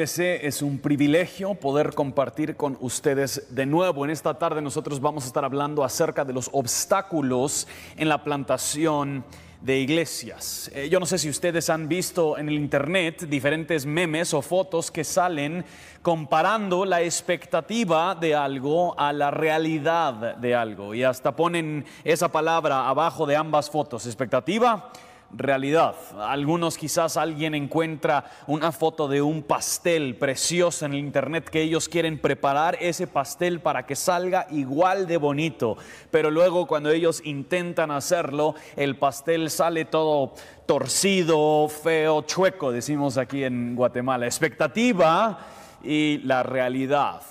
Es un privilegio poder compartir con ustedes de nuevo. En esta tarde nosotros vamos a estar hablando acerca de los obstáculos en la plantación de iglesias. Eh, yo no sé si ustedes han visto en el internet diferentes memes o fotos que salen comparando la expectativa de algo a la realidad de algo y hasta ponen esa palabra abajo de ambas fotos, expectativa realidad. Algunos quizás alguien encuentra una foto de un pastel precioso en el internet que ellos quieren preparar ese pastel para que salga igual de bonito, pero luego cuando ellos intentan hacerlo, el pastel sale todo torcido, feo, chueco, decimos aquí en Guatemala. Expectativa y la realidad.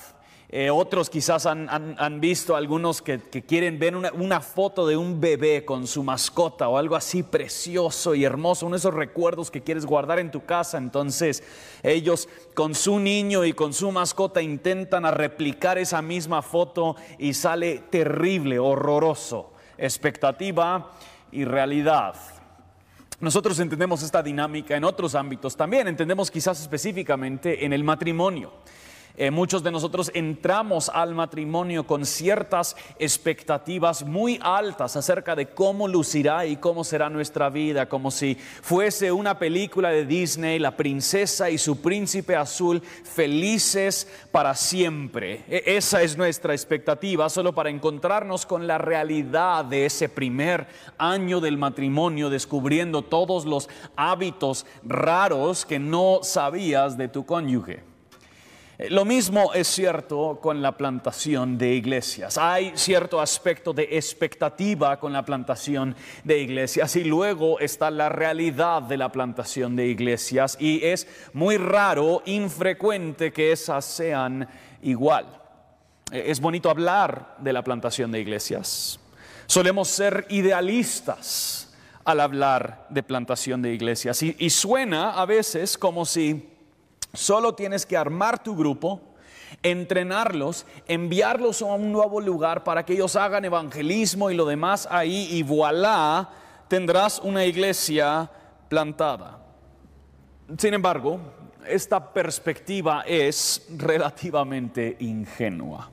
Eh, otros quizás han, visto algunos que, quieren ver una, foto de un bebé con su mascota o algo así precioso y hermoso, uno de esos recuerdos que quieres guardar en tu casa. Entonces ellos con su niño y con su mascota intentan a replicar esa misma foto y sale terrible, horroroso. Expectativa y realidad. Nosotros entendemos esta dinámica en otros ámbitos también, entendemos quizás específicamente en el matrimonio. Eh, muchos de nosotros entramos al matrimonio con ciertas expectativas muy altas acerca de cómo lucirá y cómo será nuestra vida, como si fuese una película de Disney, la princesa y su príncipe azul felices para siempre. E, esa es nuestra expectativa, solo para encontrarnos con la realidad de ese primer año del matrimonio, descubriendo todos los hábitos raros que no sabías de tu cónyuge. Lo mismo es cierto con la plantación de iglesias. Hay cierto aspecto de expectativa con la plantación de iglesias y luego está la realidad de la plantación de iglesias y es muy raro, infrecuente que esas sean igual. Eh, es bonito hablar de la plantación de iglesias. Solemos ser idealistas al hablar de plantación de iglesias y, y suena a veces como si Solo tienes que armar tu grupo, entrenarlos, enviarlos a un nuevo lugar para que ellos hagan evangelismo y lo demás ahí y voilà, tendrás una iglesia plantada. Sin embargo, esta perspectiva es relativamente ingenua.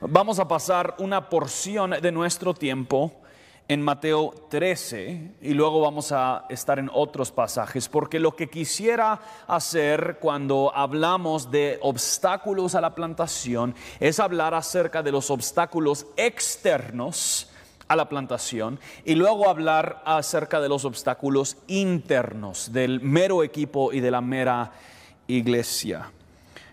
Vamos a pasar una porción de nuestro tiempo en Mateo 13 y luego vamos a estar en otros pasajes, porque lo que quisiera hacer cuando hablamos de obstáculos a la plantación es hablar acerca de los obstáculos externos a la plantación y luego hablar acerca de los obstáculos internos del mero equipo y de la mera iglesia.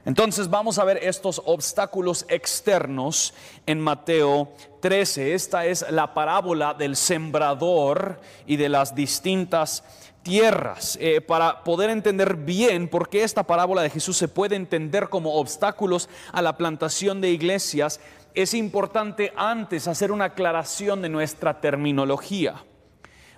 Entonces vamos a ver estos obstáculos externos en Mateo 13. Esta es la parábola del sembrador y de las distintas tierras. Eh, para poder entender bien por qué esta parábola de Jesús se puede entender como obstáculos a la plantación de iglesias, es importante antes hacer una aclaración de nuestra terminología.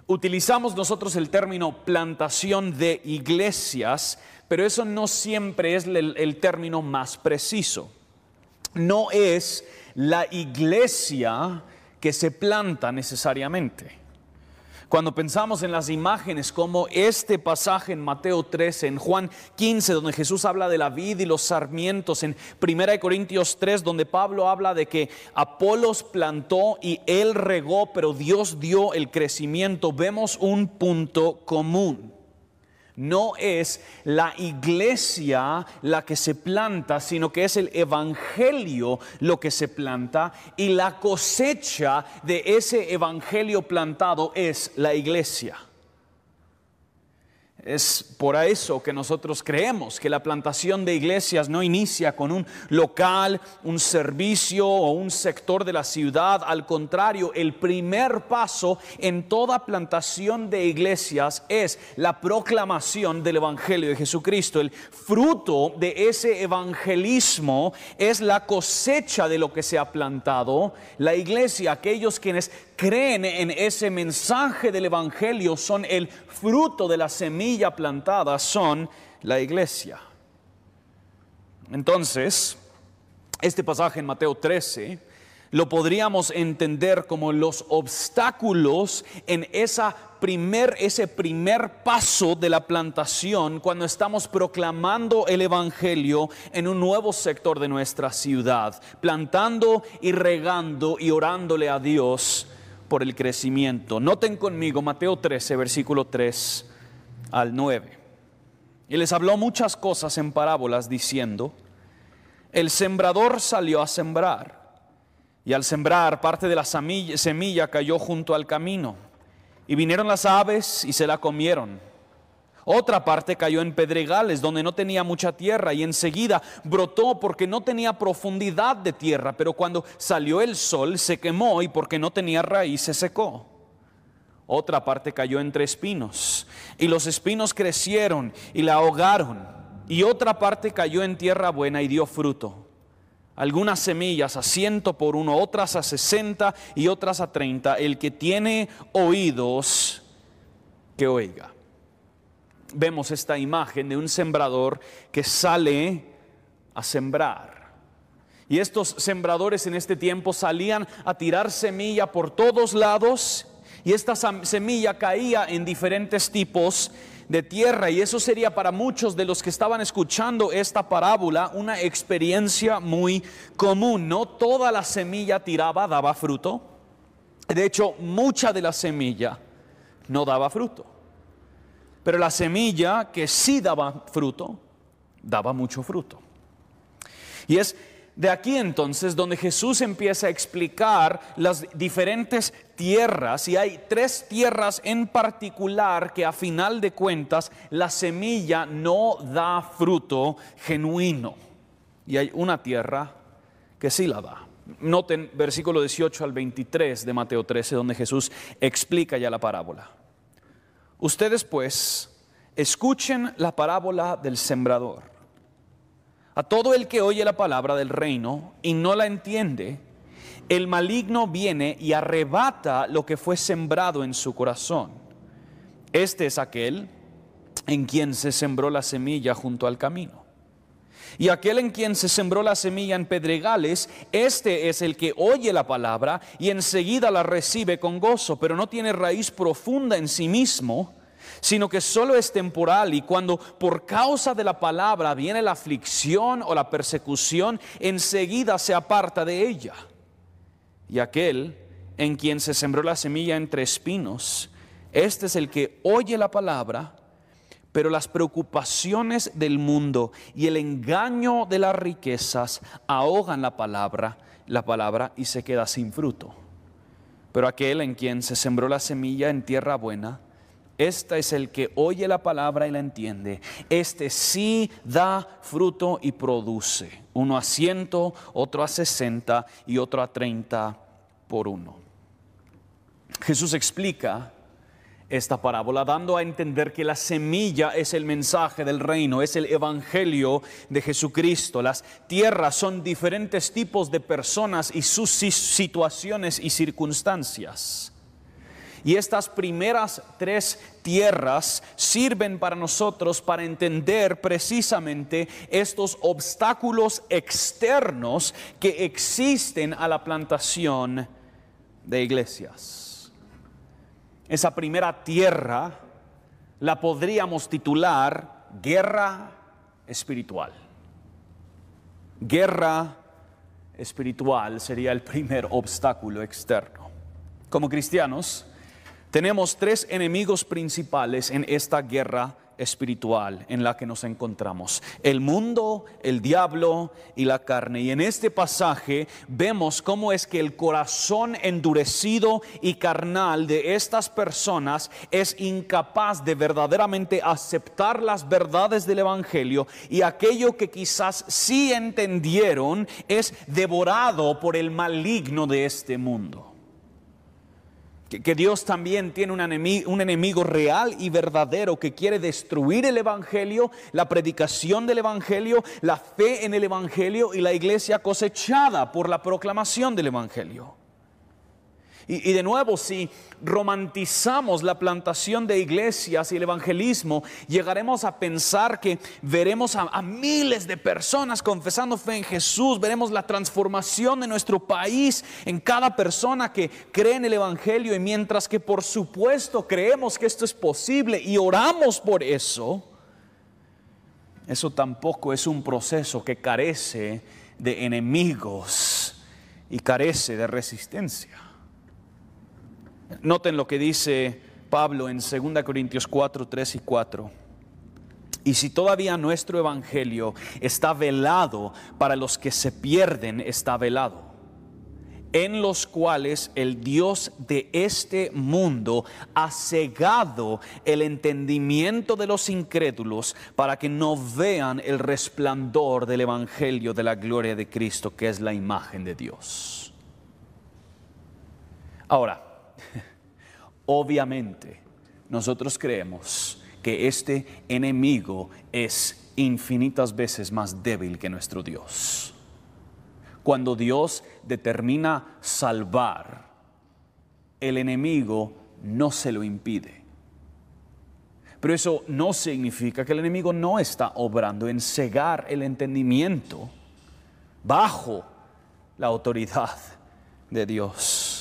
Utilizamos nosotros el término plantación de iglesias pero eso no siempre es el, término más preciso. No es la iglesia que se planta necesariamente. Cuando pensamos en las imágenes como este pasaje en Mateo 13, en Juan 15, donde Jesús habla de la vida y los sarmientos, en 1 Corintios 3, donde Pablo habla de que Apolos plantó y él regó, pero Dios dio el crecimiento, vemos un punto común. No es la iglesia la que se planta, sino que es el evangelio lo que se planta y la cosecha de ese evangelio plantado es la iglesia. Es por eso que nosotros creemos que la plantación de iglesias no inicia con un local, un servicio o un sector de la ciudad. Al contrario, el primer paso en toda plantación de iglesias es la proclamación del Evangelio de Jesucristo. El fruto de ese evangelismo es la cosecha de lo que se ha plantado. La iglesia, aquellos quienes creen en ese mensaje del Evangelio son el fruto de la semilla plantada, son la iglesia. Entonces, este pasaje en Mateo 13 lo podríamos entender como los obstáculos en esa primer, ese primer paso de la plantación cuando estamos proclamando el Evangelio en un nuevo sector de nuestra ciudad, plantando y regando y orándole a Dios por el crecimiento. Noten conmigo Mateo 13, versículo 3 al 9. Y les habló muchas cosas en parábolas diciendo, el sembrador salió a sembrar. Y al sembrar, parte de la semilla cayó junto al camino. Y vinieron las aves y se la comieron. Otra parte cayó en pedregales donde no tenía mucha tierra y enseguida brotó porque no tenía profundidad de tierra, pero cuando salió el sol se quemó y porque no tenía raíz se secó. Otra parte cayó entre espinos y los espinos crecieron y la ahogaron. Y otra parte cayó en tierra buena y dio fruto algunas semillas a ciento por uno, otras a sesenta y otras a treinta. El que tiene oídos, que oiga. Vemos esta imagen de un sembrador que sale a sembrar. Y estos sembradores en este tiempo salían a tirar semilla por todos lados y esta semilla caía en diferentes tipos de tierra. Y eso sería para muchos de los que estaban escuchando esta parábola una experiencia muy común. No toda la semilla tiraba daba fruto. De hecho, mucha de la semilla no daba fruto. Pero la semilla que sí daba fruto, daba mucho fruto. Y es de aquí entonces donde Jesús empieza a explicar las diferentes tierras y hay tres tierras en particular que a final de cuentas la semilla no da fruto genuino. Y hay una tierra que sí la da. Noten versículo 18 al 23 de Mateo 13 donde Jesús explica ya la parábola. Ustedes pues escuchen la parábola del sembrador. A todo el que oye la palabra del reino y no la entiende, el maligno viene y arrebata lo que fue sembrado en su corazón. Este es aquel en quien se sembró la semilla junto al camino. Y aquel en quien se sembró la semilla en pedregales, este es el que oye la palabra y enseguida la recibe con gozo, pero no tiene raíz profunda en sí mismo sino que solo es temporal y cuando por causa de la palabra viene la aflicción o la persecución, enseguida se aparta de ella. Y aquel en quien se sembró la semilla entre espinos, este es el que oye la palabra, pero las preocupaciones del mundo y el engaño de las riquezas ahogan la palabra, la palabra y se queda sin fruto. Pero aquel en quien se sembró la semilla en tierra buena, este es el que oye la palabra y la entiende. Este sí da fruto y produce. Uno a ciento, otro a sesenta y otro a treinta por uno. Jesús explica esta parábola dando a entender que la semilla es el mensaje del reino, es el evangelio de Jesucristo. Las tierras son diferentes tipos de personas y sus situaciones y circunstancias. Y estas primeras tres tierras sirven para nosotros para entender precisamente estos obstáculos externos que existen a la plantación de iglesias. Esa primera tierra la podríamos titular guerra espiritual. Guerra espiritual sería el primer obstáculo externo. Como cristianos, tenemos tres enemigos principales en esta guerra espiritual en la que nos encontramos. El mundo, el diablo y la carne. Y en este pasaje vemos cómo es que el corazón endurecido y carnal de estas personas es incapaz de verdaderamente aceptar las verdades del Evangelio y aquello que quizás sí entendieron es devorado por el maligno de este mundo que, Dios también tiene un enemigo, un enemigo real y verdadero que quiere destruir el Evangelio, la predicación del Evangelio, la fe en el Evangelio y la iglesia cosechada por la proclamación del Evangelio. Y, de nuevo, si romantizamos la plantación de iglesias y el evangelismo, llegaremos a pensar que veremos a, miles de personas confesando fe en Jesús, veremos la transformación de nuestro país en cada persona que cree en el Evangelio y mientras que por supuesto creemos que esto es posible y oramos por eso, eso tampoco es un proceso que carece de enemigos y carece de resistencia. Noten lo que dice Pablo en 2 Corintios 4, 3 y 4. Y si todavía nuestro evangelio está velado para los que se pierden, está velado en los cuales el Dios de este mundo ha cegado el entendimiento de los incrédulos para que no vean el resplandor del Evangelio de la gloria de Cristo, que es la imagen de Dios. Ahora, Obviamente, nosotros creemos que este enemigo es infinitas veces más débil que nuestro Dios. Cuando Dios determina salvar, el enemigo no se lo impide. Pero eso no significa que el enemigo no está obrando en cegar el entendimiento bajo la autoridad de Dios.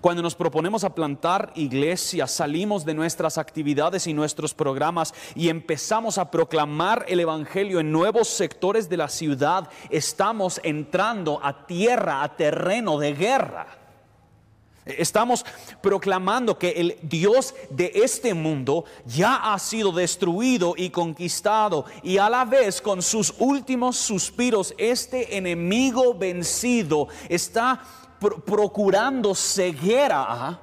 Cuando nos proponemos a plantar iglesias, salimos de nuestras actividades y nuestros programas y empezamos a proclamar el Evangelio en nuevos sectores de la ciudad, estamos entrando a tierra, a terreno de guerra. Estamos proclamando que el Dios de este mundo ya ha sido destruido y conquistado y a la vez con sus últimos suspiros este enemigo vencido está procurando ceguera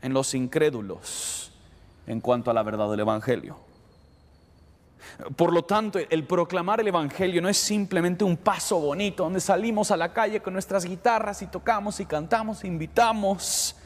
en los incrédulos en cuanto a la verdad del Evangelio. Por lo tanto, el proclamar el Evangelio no es simplemente un paso bonito donde salimos a la calle con nuestras guitarras y tocamos y cantamos, invitamos.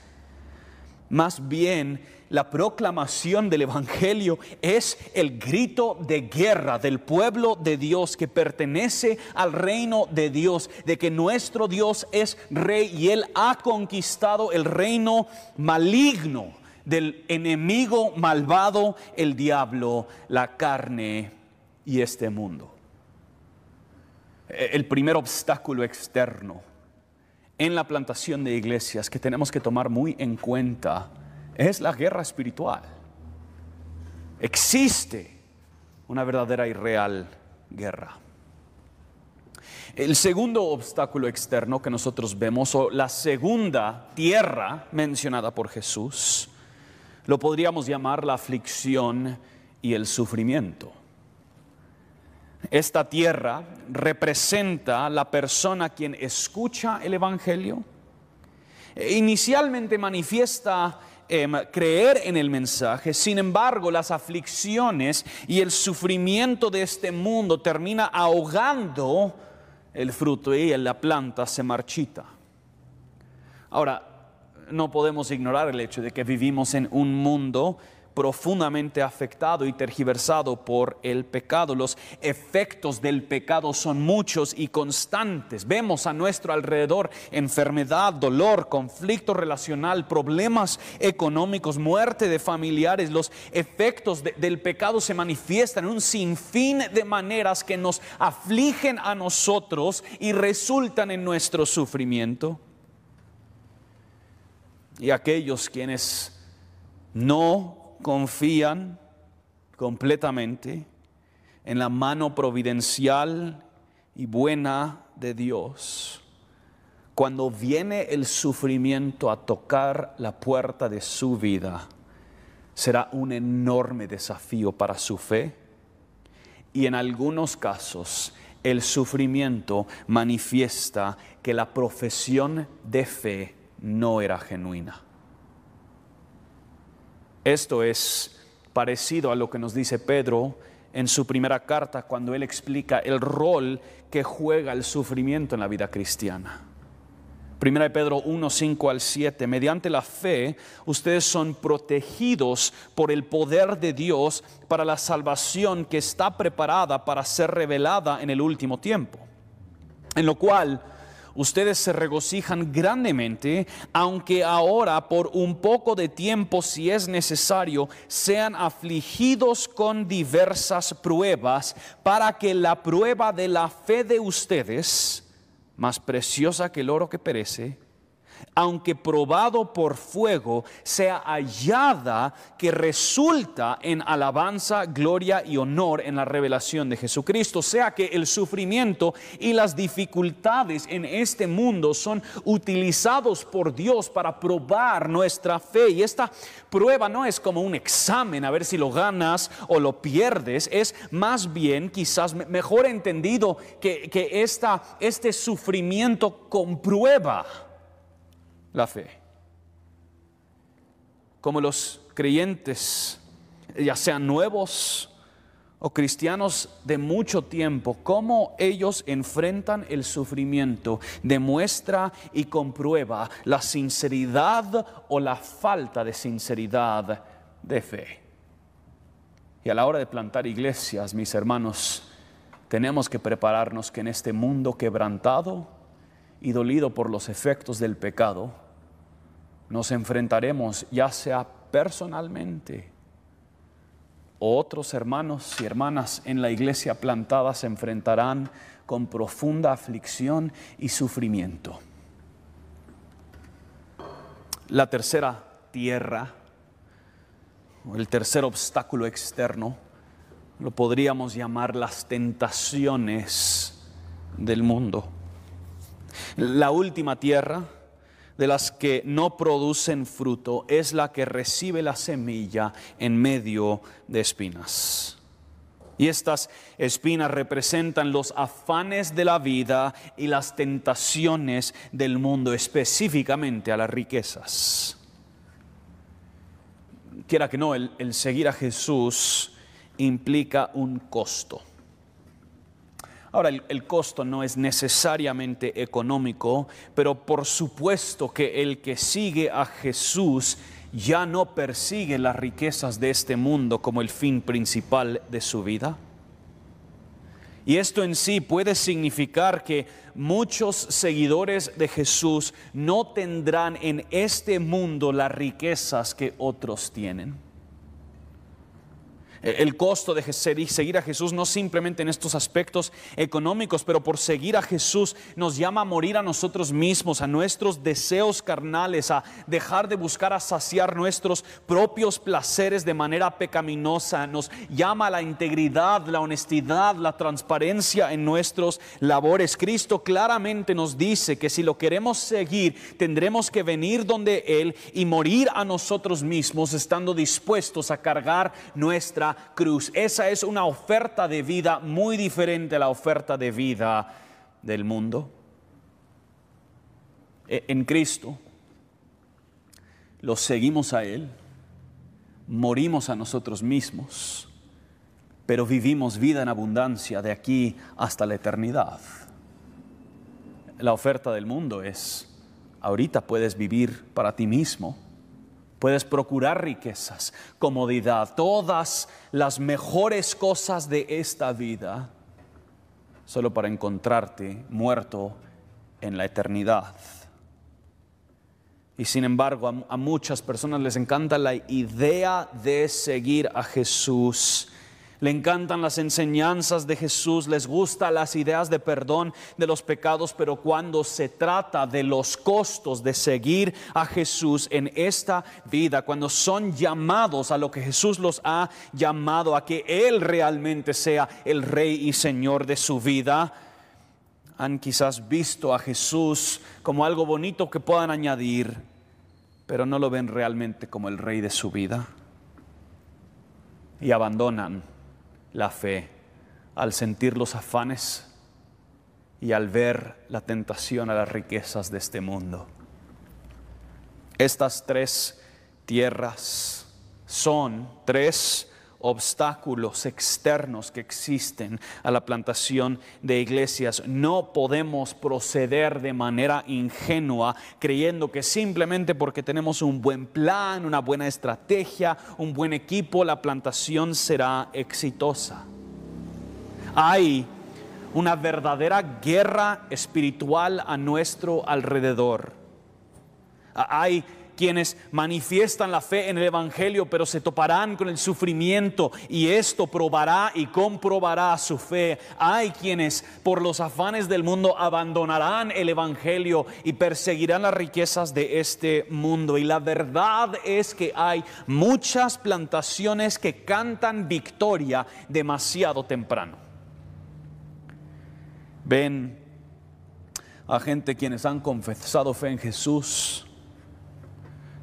Más bien, la proclamación del Evangelio es el grito de guerra del pueblo de Dios que pertenece al reino de Dios, de que nuestro Dios es rey y Él ha conquistado el reino maligno del enemigo malvado, el diablo, la carne y este mundo. El primer obstáculo externo en la plantación de iglesias que tenemos que tomar muy en cuenta es la guerra espiritual. Existe una verdadera y real guerra. El segundo obstáculo externo que nosotros vemos, o la segunda tierra mencionada por Jesús, lo podríamos llamar la aflicción y el sufrimiento. Esta tierra representa la persona quien escucha el Evangelio. Inicialmente manifiesta Em, creer en el mensaje. Sin embargo, las aflicciones y el sufrimiento de este mundo termina ahogando el fruto y la planta se marchita. Ahora, no podemos ignorar el hecho de que vivimos en un mundo profundamente afectado y tergiversado por el pecado. Los efectos del pecado son muchos y constantes. Vemos a nuestro alrededor enfermedad, dolor, conflicto relacional, problemas económicos, muerte de familiares. Los efectos del pecado se manifiestan en un sinfín de maneras que nos afligen a nosotros y resultan en nuestro sufrimiento. Y aquellos quienes no confían completamente en la mano providencial y buena de Dios, cuando viene el sufrimiento a tocar la puerta de su vida, será un enorme desafío para su fe y en algunos casos el sufrimiento manifiesta que la profesión de fe no era genuina. Esto es parecido a lo que nos dice Pedro en su primera carta cuando él explica el rol que juega el sufrimiento en la vida cristiana. Primera de Pedro 1, 5 al 7. Mediante la fe, ustedes son protegidos por el poder de Dios para la salvación que está preparada para ser revelada en el último tiempo. En lo cual ustedes se regocijan grandemente, aunque ahora por un poco de tiempo, si es necesario, sean afligidos con diversas pruebas, para que la prueba de la fe de ustedes, más preciosa que el oro que perece, aunque probado por fuego, sea hallada que resulta en alabanza, gloria y honor en la revelación de Jesucristo. Sea que el sufrimiento y las dificultades en este mundo son utilizados por Dios para probar nuestra fe. Y esta prueba no es como un examen a ver si lo ganas o lo pierdes, es más bien quizás mejor entendido que, que este sufrimiento comprueba la fe. Como los creyentes, ya sean nuevos o cristianos de mucho tiempo, cómo ellos enfrentan el sufrimiento, demuestra y comprueba la sinceridad o la falta de sinceridad de fe. Y a la hora de plantar iglesias, mis hermanos, tenemos que prepararnos que en este mundo quebrantado, y dolido por los efectos del pecado, nos enfrentaremos ya sea personalmente o otros hermanos y hermanas en la iglesia plantada se enfrentarán con profunda aflicción y sufrimiento. La tercera tierra, el tercer obstáculo externo, lo podríamos llamar las tentaciones del mundo. La última tierra de las que no producen fruto es la que recibe la semilla en medio de espinas. Y estas espinas representan los afanes de la vida y las tentaciones del mundo, específicamente a las riquezas. Quiera que no, el, seguir a Jesús implica un costo. Ahora, el, costo no es necesariamente económico, pero por supuesto que el que sigue a Jesús ya no persigue las riquezas de este mundo como el fin principal de su vida. Y esto en sí puede significar que muchos seguidores de Jesús no tendrán en este mundo las riquezas que otros tienen. El costo de seguir a Jesús no simplemente en estos aspectos económicos, pero por seguir a Jesús nos llama a morir a nosotros mismos, a nuestros deseos carnales, a dejar de buscar a saciar nuestros propios placeres de manera pecaminosa. Nos llama a la integridad, la honestidad, la transparencia en nuestros labores. Cristo claramente nos dice que si lo queremos seguir, tendremos que venir donde Él y morir a nosotros mismos, estando dispuestos a cargar nuestra cruz. Esa es una oferta de vida muy diferente a la oferta de vida del mundo. E, en Cristo lo seguimos a Él, morimos a nosotros mismos, pero vivimos vida en abundancia de aquí hasta la eternidad. La oferta del mundo es, ahorita puedes vivir para ti mismo Puedes procurar riquezas, comodidad, todas las mejores cosas de esta vida, solo para encontrarte muerto en la eternidad. Y sin embargo, a, muchas personas les encanta la idea de seguir a Jesús le encantan las enseñanzas de Jesús, les gustan las ideas de perdón de los pecados, pero cuando se trata de los costos de seguir a Jesús en esta vida, cuando son llamados a lo que Jesús los ha llamado, a que Él realmente sea el Rey y Señor de su vida, han quizás visto a Jesús como algo bonito que puedan añadir, pero no lo ven realmente como el Rey de su vida. Y abandonan la fe al sentir los afanes y al ver la tentación a las riquezas de este mundo. Estas tres tierras son tres obstáculos externos que existen a la plantación de iglesias. No podemos proceder de manera ingenua creyendo que simplemente porque tenemos un buen plan, una buena estrategia, un buen equipo, la plantación será exitosa. Hay una verdadera guerra espiritual a nuestro alrededor. Hay quienes manifiestan la fe en el Evangelio, pero se toparán con el sufrimiento y esto probará y comprobará su fe. Hay quienes por los afanes del mundo abandonarán el Evangelio y perseguirán las riquezas de este mundo. Y la verdad es que hay muchas plantaciones que cantan victoria demasiado temprano. Ven a gente quienes han confesado fe en Jesús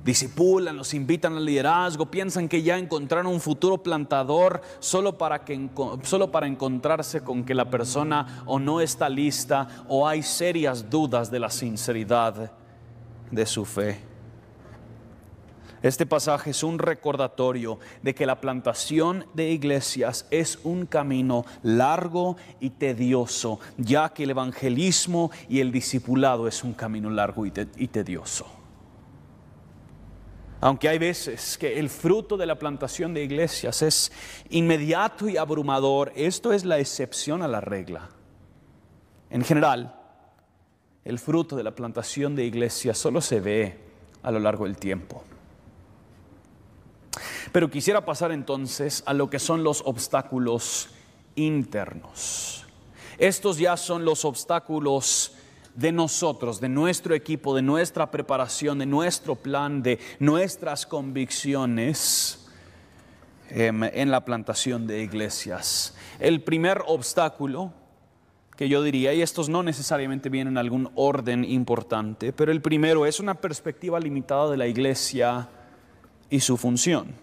disipulan, los invitan al liderazgo, piensan que ya encontraron un futuro plantador solo para, que, solo para encontrarse con que la persona o no está lista o hay serias dudas de la sinceridad de su fe. Este pasaje es un recordatorio de que la plantación de iglesias es un camino largo y tedioso, ya que el evangelismo y el discipulado es un camino largo y tedioso. Aunque hay veces que el fruto de la plantación de iglesias es inmediato y abrumador, esto es la excepción a la regla. En general, el fruto de la plantación de iglesias solo se ve a lo largo del tiempo. Pero quisiera pasar entonces a lo que son los obstáculos internos. Estos ya son los obstáculos de nosotros, de nuestro equipo, de nuestra preparación, de nuestro plan, de nuestras convicciones em, en la plantación de iglesias. El primer obstáculo que yo diría, y estos no necesariamente vienen en algún orden importante, pero el primero es una perspectiva limitada de la iglesia y su función.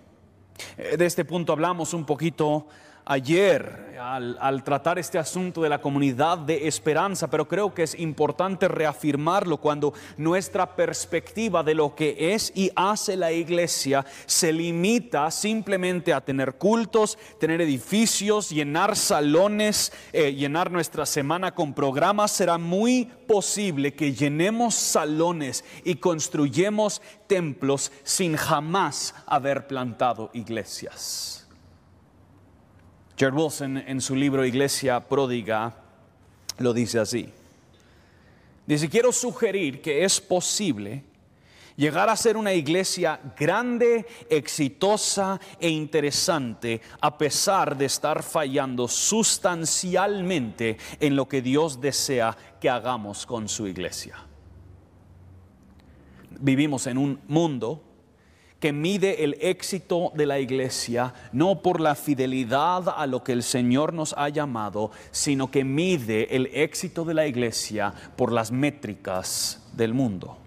Eh, de este punto hablamos un poquito ayer al, tratar este asunto de la comunidad de esperanza, pero creo que es importante reafirmarlo cuando nuestra perspectiva de lo que es y hace la iglesia se limita simplemente a tener cultos, tener edificios, llenar salones, eh, llenar nuestra semana con programas, será muy posible que llenemos salones y construyemos templos sin jamás haber plantado iglesias. Jared Wilson en su libro Iglesia Pródiga lo dice así. Dice, quiero sugerir que es posible llegar a ser una iglesia grande, exitosa e interesante a pesar de estar fallando sustancialmente en lo que Dios desea que hagamos con su iglesia. Vivimos en un mundo que mide el éxito de la iglesia no por la fidelidad a lo que el Señor nos ha llamado, sino que mide el éxito de la iglesia por las métricas del mundo.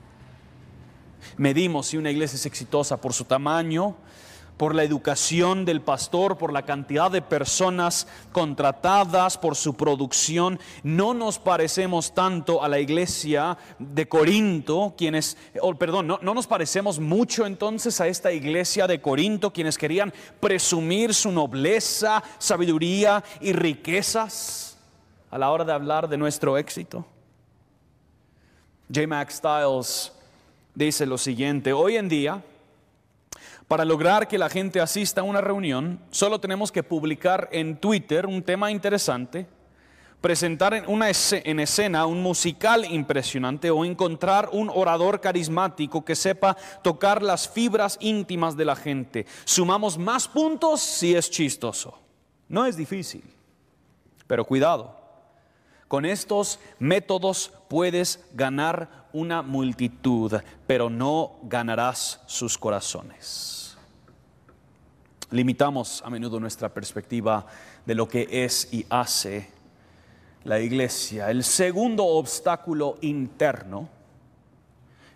Medimos si una iglesia es exitosa por su tamaño, por la educación del pastor, por la cantidad de personas contratadas, por su producción. No nos parecemos tanto a la iglesia de Corinto, quienes, perdón, no, no nos parecemos mucho entonces a esta iglesia de Corinto, quienes querían presumir su nobleza, sabiduría y riquezas a la hora de hablar de nuestro éxito. J. Max Stiles dice lo siguiente, hoy en día, para lograr que la gente asista a una reunión, solo tenemos que publicar en Twitter un tema interesante, presentar en, una en escena un musical impresionante o encontrar un orador carismático que sepa tocar las fibras íntimas de la gente. Sumamos más puntos si es chistoso. No es difícil, pero cuidado. Con estos métodos puedes ganar una multitud, pero no ganarás sus corazones. Limitamos a menudo nuestra perspectiva de lo que es y hace la iglesia. El segundo obstáculo interno,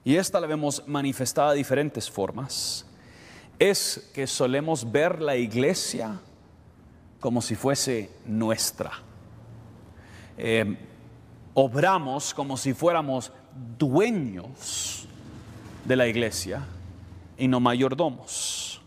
y esta la vemos manifestada de diferentes formas, es que solemos ver la iglesia como si fuese nuestra. Eh, obramos como si fuéramos dueños de la iglesia y no mayordomos.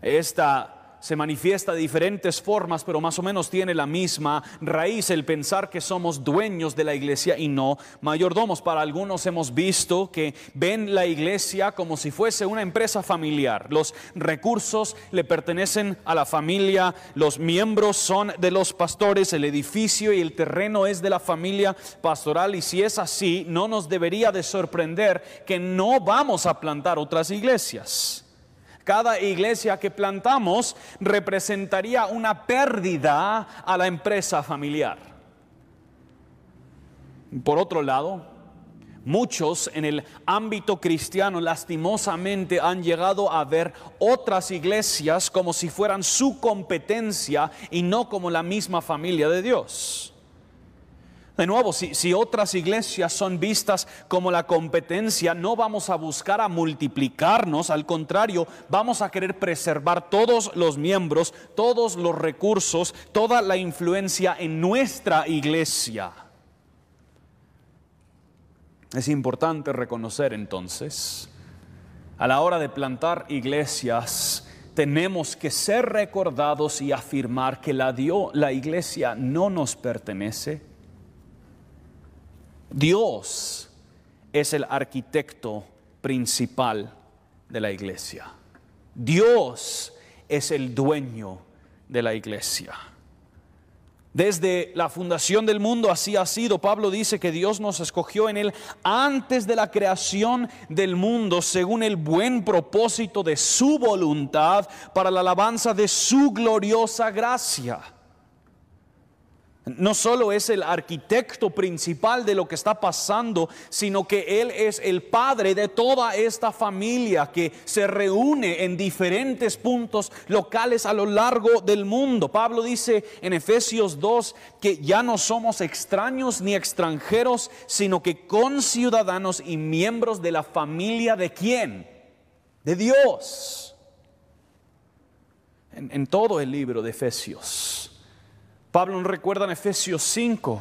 Esta se manifiesta de diferentes formas, pero más o menos tiene la misma raíz, el pensar que somos dueños de la iglesia y no mayordomos. Para algunos hemos visto que ven la iglesia como si fuese una empresa familiar. Los recursos le pertenecen a la familia, los miembros son de los pastores, el edificio y el terreno es de la familia pastoral y si es así, no nos debería de sorprender que no vamos a plantar otras iglesias. Cada iglesia que plantamos representaría una pérdida a la empresa familiar. Por otro lado, muchos en el ámbito cristiano lastimosamente han llegado a ver otras iglesias como si fueran su competencia y no como la misma familia de Dios. De nuevo, si, otras iglesias son vistas como la competencia, no vamos a buscar a multiplicarnos, al contrario, vamos a querer preservar todos los miembros, todos los recursos, toda la influencia en nuestra iglesia. Es importante reconocer entonces, a la hora de plantar iglesias, tenemos que ser recordados y afirmar que la, la iglesia no nos pertenece Dios es el arquitecto principal de la iglesia. Dios es el dueño de la iglesia. Desde la fundación del mundo así ha sido. Pablo dice que Dios nos escogió en él antes de la creación del mundo, según el buen propósito de su voluntad, para la alabanza de su gloriosa gracia. No solo es el arquitecto principal de lo que está pasando, sino que Él es el padre de toda esta familia que se reúne en diferentes puntos locales a lo largo del mundo. Pablo dice en Efesios 2 que ya no somos extraños ni extranjeros, sino que conciudadanos y miembros de la familia de quién? De Dios. En, en todo el libro de Efesios Pablo nos recuerda en Efesios 5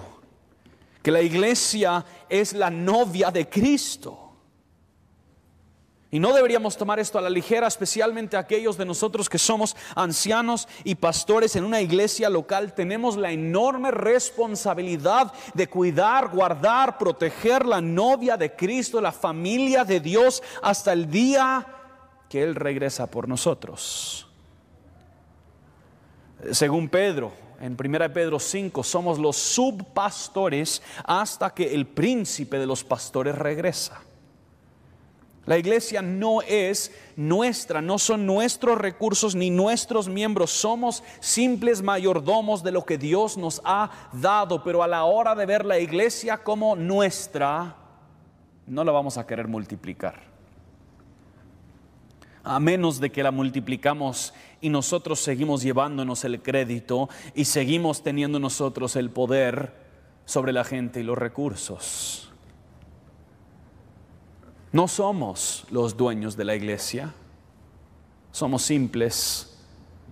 que la iglesia es la novia de Cristo. Y no deberíamos tomar esto a la ligera, especialmente aquellos de nosotros que somos ancianos y pastores en una iglesia local. Tenemos la enorme responsabilidad de cuidar, guardar, proteger la novia de Cristo, la familia de Dios, hasta el día que Él regresa por nosotros. Según Pedro, en 1 Pedro 5, somos los subpastores hasta que el príncipe de los pastores regresa. La iglesia no es nuestra, no son nuestros recursos ni nuestros miembros, somos simples mayordomos de lo que Dios nos ha dado, pero a la hora de ver la iglesia como nuestra, no la vamos a querer multiplicar a menos de que la multiplicamos y nosotros seguimos llevándonos el crédito y seguimos teniendo nosotros el poder sobre la gente y los recursos. No somos los dueños de la iglesia, somos simples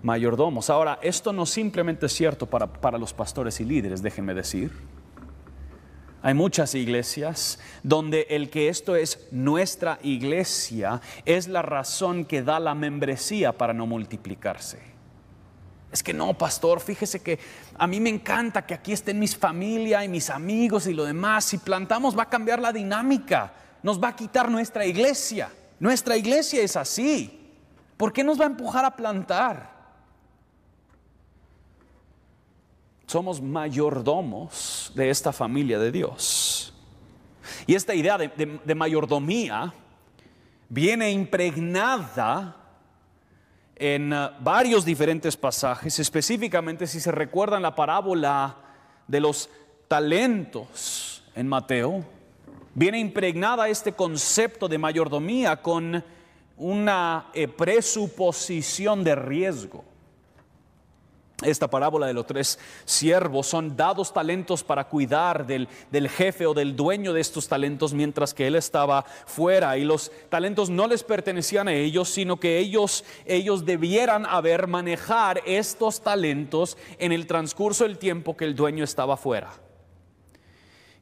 mayordomos. Ahora, esto no simplemente es cierto para, para los pastores y líderes, déjenme decir. Hay muchas iglesias donde el que esto es nuestra iglesia es la razón que da la membresía para no multiplicarse. Es que no, pastor, fíjese que a mí me encanta que aquí estén mis familia y mis amigos y lo demás. Si plantamos va a cambiar la dinámica, nos va a quitar nuestra iglesia. Nuestra iglesia es así. ¿Por qué nos va a empujar a plantar? Somos mayordomos de esta familia de Dios. Y esta idea de, mayordomía viene impregnada en uh, varios diferentes pasajes, específicamente si se recuerdan la parábola de los talentos en Mateo, viene impregnada este concepto de mayordomía con una eh, presuposición de riesgo esta parábola de los tres siervos son dados talentos para cuidar del, jefe o del dueño de estos talentos mientras que él estaba fuera. Y los talentos no les pertenecían a ellos sino que ellos ellos debieran haber manejar estos talentos en el transcurso del tiempo que el dueño estaba fuera.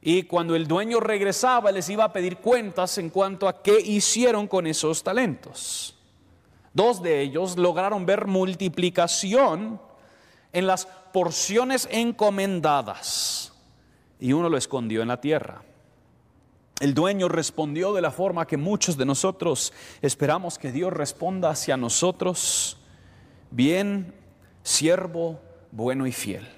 Y cuando el dueño regresaba les iba a pedir cuentas en cuanto a qué hicieron con esos talentos. Dos de ellos lograron ver multiplicación en las porciones encomendadas y uno lo escondió en la tierra. El dueño respondió de la forma que muchos de nosotros esperamos que Dios responda hacia nosotros, bien, siervo, bueno y fiel.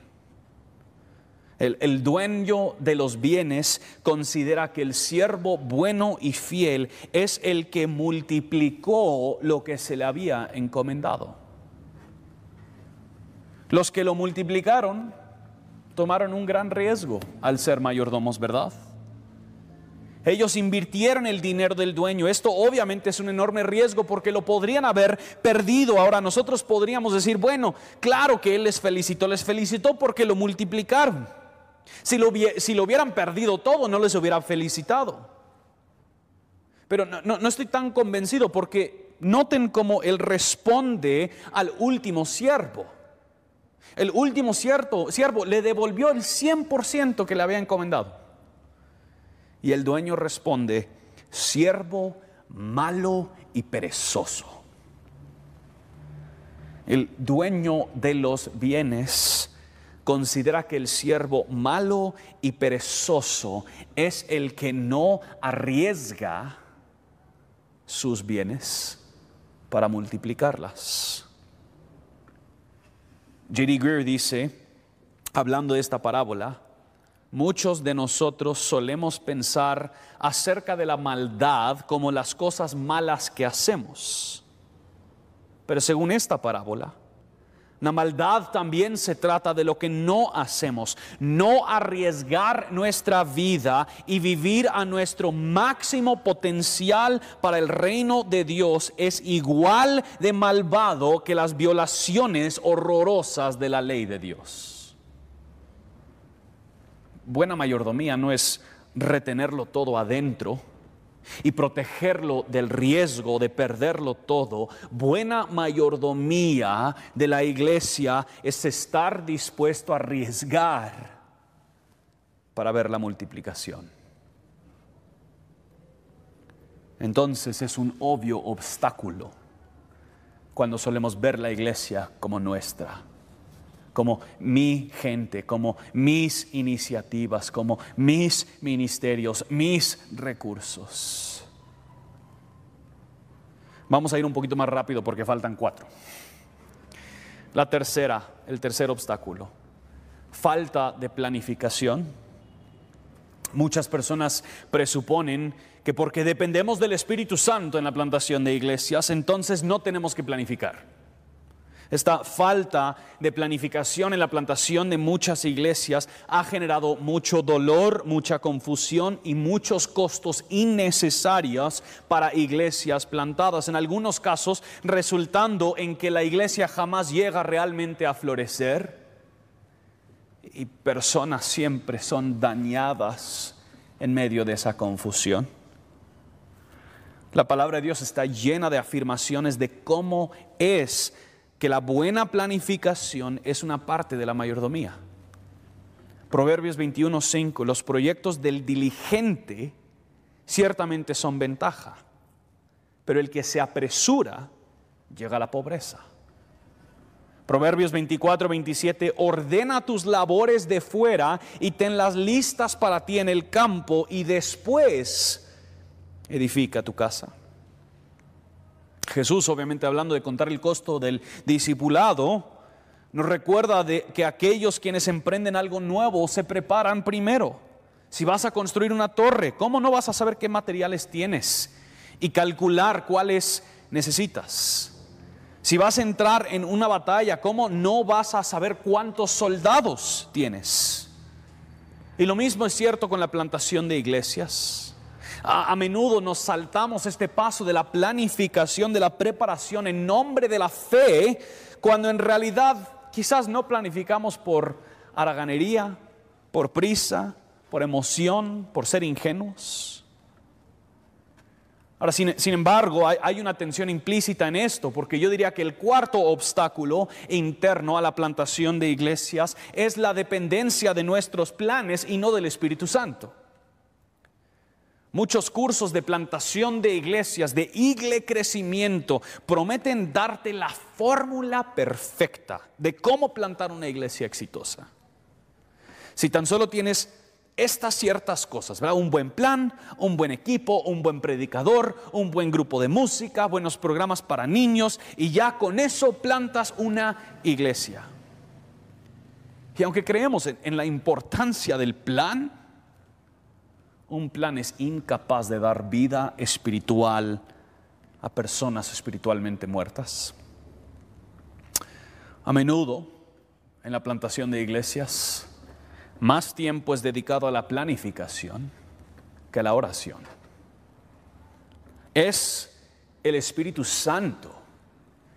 El, el, dueño de los bienes considera que el siervo bueno y fiel es el que multiplicó lo que se le había encomendado. Los que lo multiplicaron tomaron un gran riesgo al ser mayordomos, ¿verdad? Ellos invirtieron el dinero del dueño. Esto obviamente es un enorme riesgo porque lo podrían haber perdido. Ahora nosotros podríamos decir, bueno, claro que Él les felicitó, les felicitó porque lo multiplicaron. Si lo, hubieran perdido todo, no les hubiera felicitado. Pero no, no estoy tan convencido porque noten cómo Él responde al último siervo. El último siervo, siervo le devolvió el 100% que le había encomendado. Y el dueño responde, siervo malo y perezoso. El dueño de los bienes considera que el siervo malo y perezoso es el que no arriesga sus bienes para multiplicarlas. J.D. Greer dice, hablando de esta parábola, muchos de nosotros solemos pensar acerca de la maldad como las cosas malas que hacemos. Pero según esta parábola, la maldad también se trata de lo que no hacemos, no arriesgar nuestra vida y vivir a nuestro máximo potencial para el reino de Dios es igual de malvado que las violaciones horrorosas de la ley de Dios. Buena mayordomía no es retenerlo todo adentro, y protegerlo del riesgo de perderlo todo, buena mayordomía de la iglesia es estar dispuesto a arriesgar para ver la multiplicación. Entonces es un obvio obstáculo cuando solemos ver la iglesia como nuestra como mi gente, como mis iniciativas, como mis ministerios, mis recursos. Vamos a ir un poquito más rápido porque faltan cuatro. La tercera, el tercer obstáculo, falta de planificación. Muchas personas presuponen que porque dependemos del Espíritu Santo en la plantación de iglesias, entonces no tenemos que planificar. Esta falta de planificación en la plantación de muchas iglesias ha generado mucho dolor, mucha confusión y muchos costos innecesarios para iglesias plantadas. En algunos casos resultando en que la iglesia jamás llega realmente a florecer y personas siempre son dañadas en medio de esa confusión. La palabra de Dios está llena de afirmaciones de cómo es que la buena planificación es una parte de la mayordomía. Proverbios 21:5, los proyectos del diligente ciertamente son ventaja, pero el que se apresura llega a la pobreza. Proverbios 24, 27, ordena tus labores de fuera y tenlas listas para ti en el campo y después edifica tu casa. Jesús, obviamente hablando de contar el costo del discipulado, nos recuerda de que aquellos quienes emprenden algo nuevo se preparan primero. Si vas a construir una torre, ¿cómo no vas a saber qué materiales tienes y calcular cuáles necesitas? Si vas a entrar en una batalla, ¿cómo no vas a saber cuántos soldados tienes? Y lo mismo es cierto con la plantación de iglesias. A, menudo nos saltamos este paso de la planificación, de la preparación en nombre de la fe, cuando en realidad quizás no planificamos por haraganería, por prisa, por emoción, por ser ingenuos. Ahora, sin, embargo, hay, hay, una tensión implícita en esto, porque yo diría que el cuarto obstáculo interno a la plantación de iglesias es la dependencia de nuestros planes y no del Espíritu Santo. Muchos cursos de plantación de iglesias, de igle crecimiento, prometen darte la fórmula perfecta de cómo plantar una iglesia exitosa. Si tan solo tienes estas ciertas cosas, ¿verdad? Un buen plan, un buen equipo, un buen predicador, un buen grupo de música, buenos programas para niños y ya con eso plantas una iglesia. Y aunque creemos en, en la importancia del plan, un plan es incapaz de dar vida espiritual a personas espiritualmente muertas. A menudo, en la plantación de iglesias, más tiempo es dedicado a la planificación que a la oración. Es el Espíritu Santo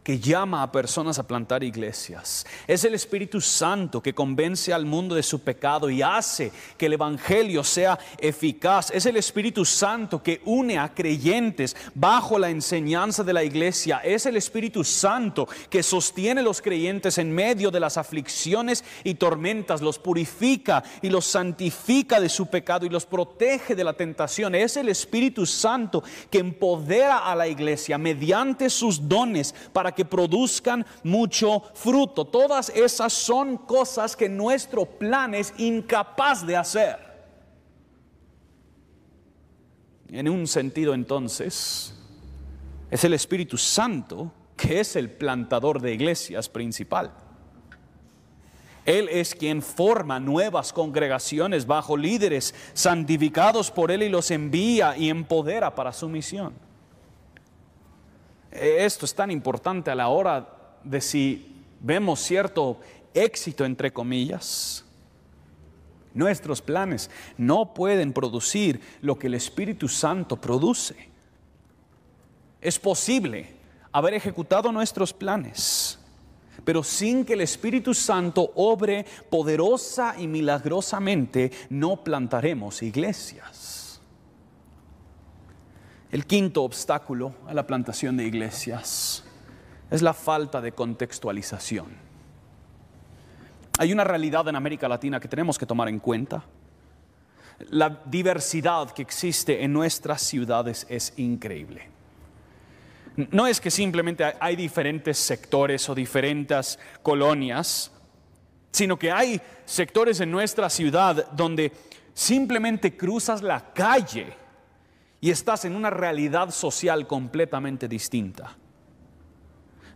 que llama a personas a plantar iglesias. Es el Espíritu Santo que convence al mundo de su pecado y hace que el Evangelio sea eficaz. Es el Espíritu Santo que une a creyentes bajo la enseñanza de la iglesia. Es el Espíritu Santo que sostiene a los creyentes en medio de las aflicciones y tormentas, los purifica y los santifica de su pecado y los protege de la tentación. Es el Espíritu Santo que empodera a la iglesia mediante sus dones para que produzcan mucho fruto. Todas esas son cosas que nuestro plan es incapaz de hacer. En un sentido entonces, es el Espíritu Santo que es el plantador de iglesias principal. Él es quien forma nuevas congregaciones bajo líderes santificados por Él y los envía y empodera para su misión. Esto es tan importante a la hora de si vemos cierto éxito, entre comillas. Nuestros planes no pueden producir lo que el Espíritu Santo produce. Es posible haber ejecutado nuestros planes, pero sin que el Espíritu Santo obre poderosa y milagrosamente, no plantaremos iglesias. El quinto obstáculo a la plantación de iglesias es la falta de contextualización. Hay una realidad en América Latina que tenemos que tomar en cuenta. La diversidad que existe en nuestras ciudades es increíble. No es que simplemente hay diferentes sectores o diferentes colonias, sino que hay sectores en nuestra ciudad donde simplemente cruzas la calle y estás en una realidad social completamente distinta.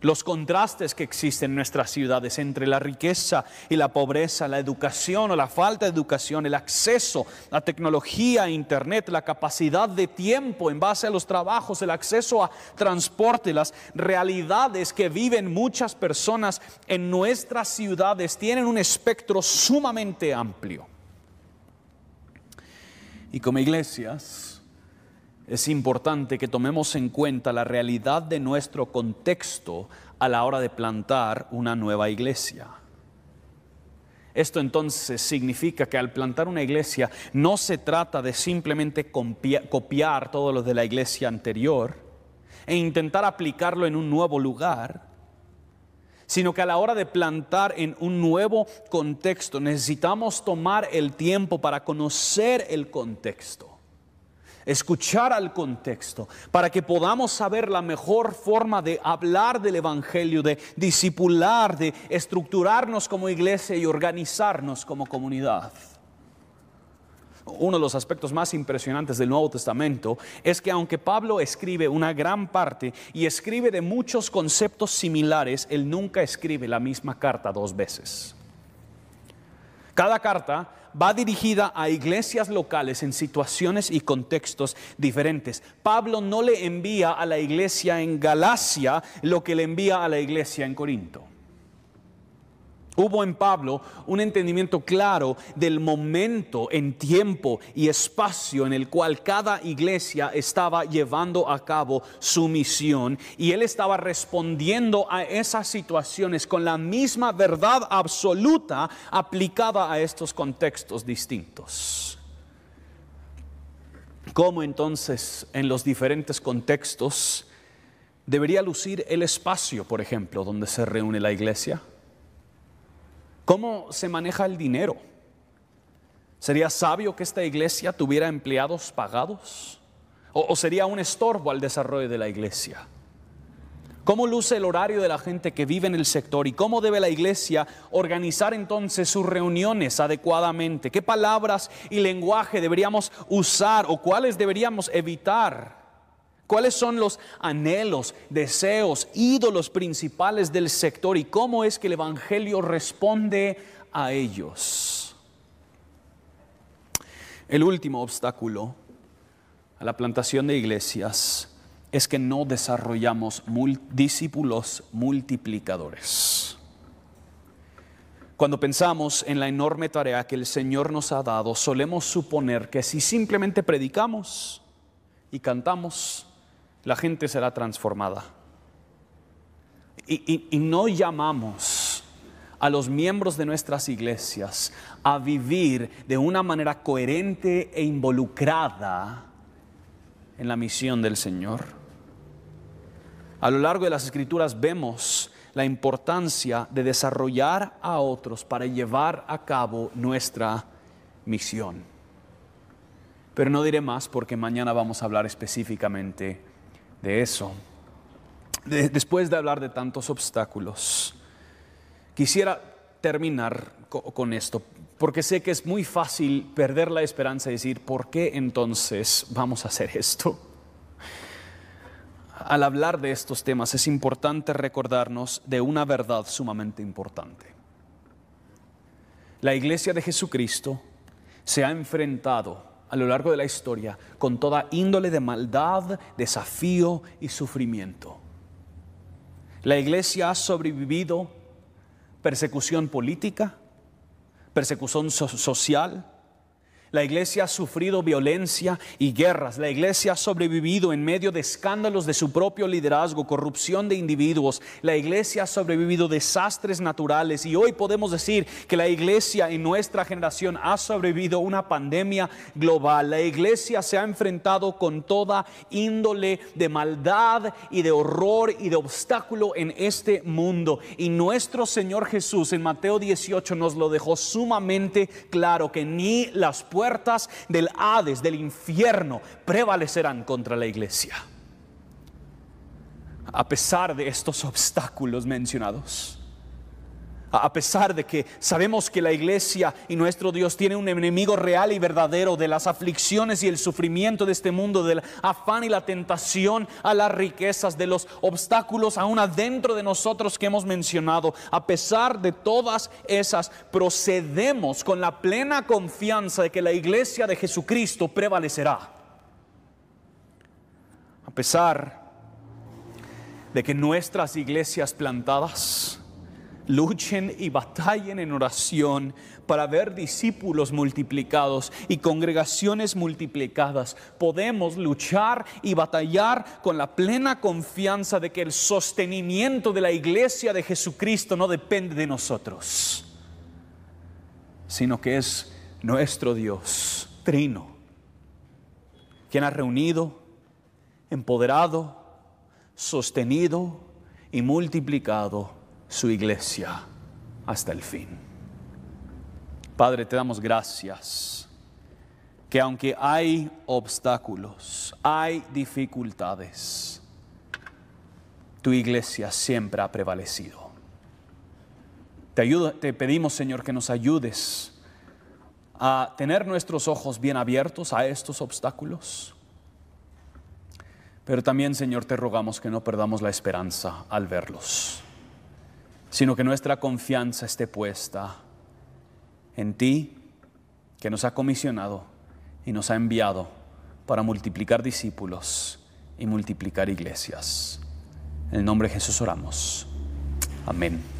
Los contrastes que existen en nuestras ciudades entre la riqueza y la pobreza, la educación o la falta de educación, el acceso a tecnología, internet, la capacidad de tiempo en base a los trabajos, el acceso a transporte, las realidades que viven muchas personas en nuestras ciudades tienen un espectro sumamente amplio. Y como iglesias, es importante que tomemos en cuenta la realidad de nuestro contexto a la hora de plantar una nueva iglesia. Esto entonces significa que al plantar una iglesia no se trata de simplemente copiar todo lo de la iglesia anterior e intentar aplicarlo en un nuevo lugar, sino que a la hora de plantar en un nuevo contexto necesitamos tomar el tiempo para conocer el contexto escuchar al contexto, para que podamos saber la mejor forma de hablar del Evangelio, de disipular, de estructurarnos como iglesia y organizarnos como comunidad. Uno de los aspectos más impresionantes del Nuevo Testamento es que aunque Pablo escribe una gran parte y escribe de muchos conceptos similares, él nunca escribe la misma carta dos veces. Cada carta va dirigida a iglesias locales en situaciones y contextos diferentes. Pablo no le envía a la iglesia en Galacia lo que le envía a la iglesia en Corinto. Hubo en Pablo un entendimiento claro del momento en tiempo y espacio en el cual cada iglesia estaba llevando a cabo su misión y él estaba respondiendo a esas situaciones con la misma verdad absoluta aplicada a estos contextos distintos. ¿Cómo entonces en los diferentes contextos debería lucir el espacio, por ejemplo, donde se reúne la iglesia? ¿Cómo se maneja el dinero? ¿Sería sabio que esta iglesia tuviera empleados pagados? ¿O, sería un estorbo al desarrollo de la iglesia? ¿Cómo luce el horario de la gente que vive en el sector y cómo debe la iglesia organizar entonces sus reuniones adecuadamente? ¿Qué palabras y lenguaje deberíamos usar o cuáles deberíamos evitar? ¿Cuáles son los anhelos, deseos, ídolos principales del sector y cómo es que el Evangelio responde a ellos? El último obstáculo a la plantación de iglesias es que no desarrollamos discípulos multiplicadores. Cuando pensamos en la enorme tarea que el Señor nos ha dado, solemos suponer que si simplemente predicamos y cantamos, la gente será transformada. Y, no llamamos a los miembros de nuestras iglesias a vivir de una manera coherente e involucrada en la misión del Señor. A lo largo de las escrituras vemos la importancia de desarrollar a otros para llevar a cabo nuestra misión. Pero no diré más porque mañana vamos a hablar específicamente de eso. después de hablar de tantos obstáculos, quisiera terminar con esto, porque sé que es muy fácil perder la esperanza y decir, ¿por qué entonces vamos a hacer esto? Al hablar de estos temas es importante recordarnos de una verdad sumamente importante. La iglesia de Jesucristo se ha enfrentado a lo largo de la historia con toda índole de maldad, desafío y sufrimiento. La iglesia ha sobrevivido persecución política, persecución social. La iglesia ha sufrido violencia y guerras. La iglesia ha sobrevivido en medio de escándalos de su propio liderazgo, corrupción de individuos. La iglesia ha sobrevivido desastres naturales y hoy podemos decir que la iglesia en nuestra generación ha sobrevivido una pandemia global. La iglesia se ha enfrentado con toda índole de maldad y de horror y de obstáculo en este mundo. Y nuestro Señor Jesús en Mateo 18 nos lo dejó sumamente claro que ni las puertas del Hades, del infierno, prevalecerán contra la iglesia. A pesar de estos obstáculos mencionados, a pesar de que sabemos que la iglesia y nuestro Dios tiene un enemigo real y verdadero de las aflicciones y el sufrimiento de este mundo, del afán y la tentación a las riquezas, de los obstáculos aún adentro de nosotros que hemos mencionado, a pesar de todas esas, procedemos con la plena confianza de que la iglesia de Jesucristo prevalecerá. A pesar de que nuestras iglesias plantadas, luchen y batallen en oración para ver discípulos multiplicados y congregaciones multiplicadas. Podemos luchar y batallar con la plena confianza de que el sostenimiento de la iglesia de Jesucristo no depende de nosotros, sino que es nuestro Dios, Trino, quien ha reunido, empoderado, sostenido y multiplicado su iglesia hasta el fin. Padre, te damos gracias que aunque hay obstáculos, hay dificultades, tu iglesia siempre ha prevalecido. Te, te pedimos, Señor, que nos ayudes a tener nuestros ojos bien abiertos a estos obstáculos. Pero también, Señor, te rogamos que no perdamos la esperanza al verlos sino que nuestra confianza esté puesta en ti, que nos ha comisionado y nos ha enviado para multiplicar discípulos y multiplicar iglesias. En el nombre de Jesús oramos. Amén.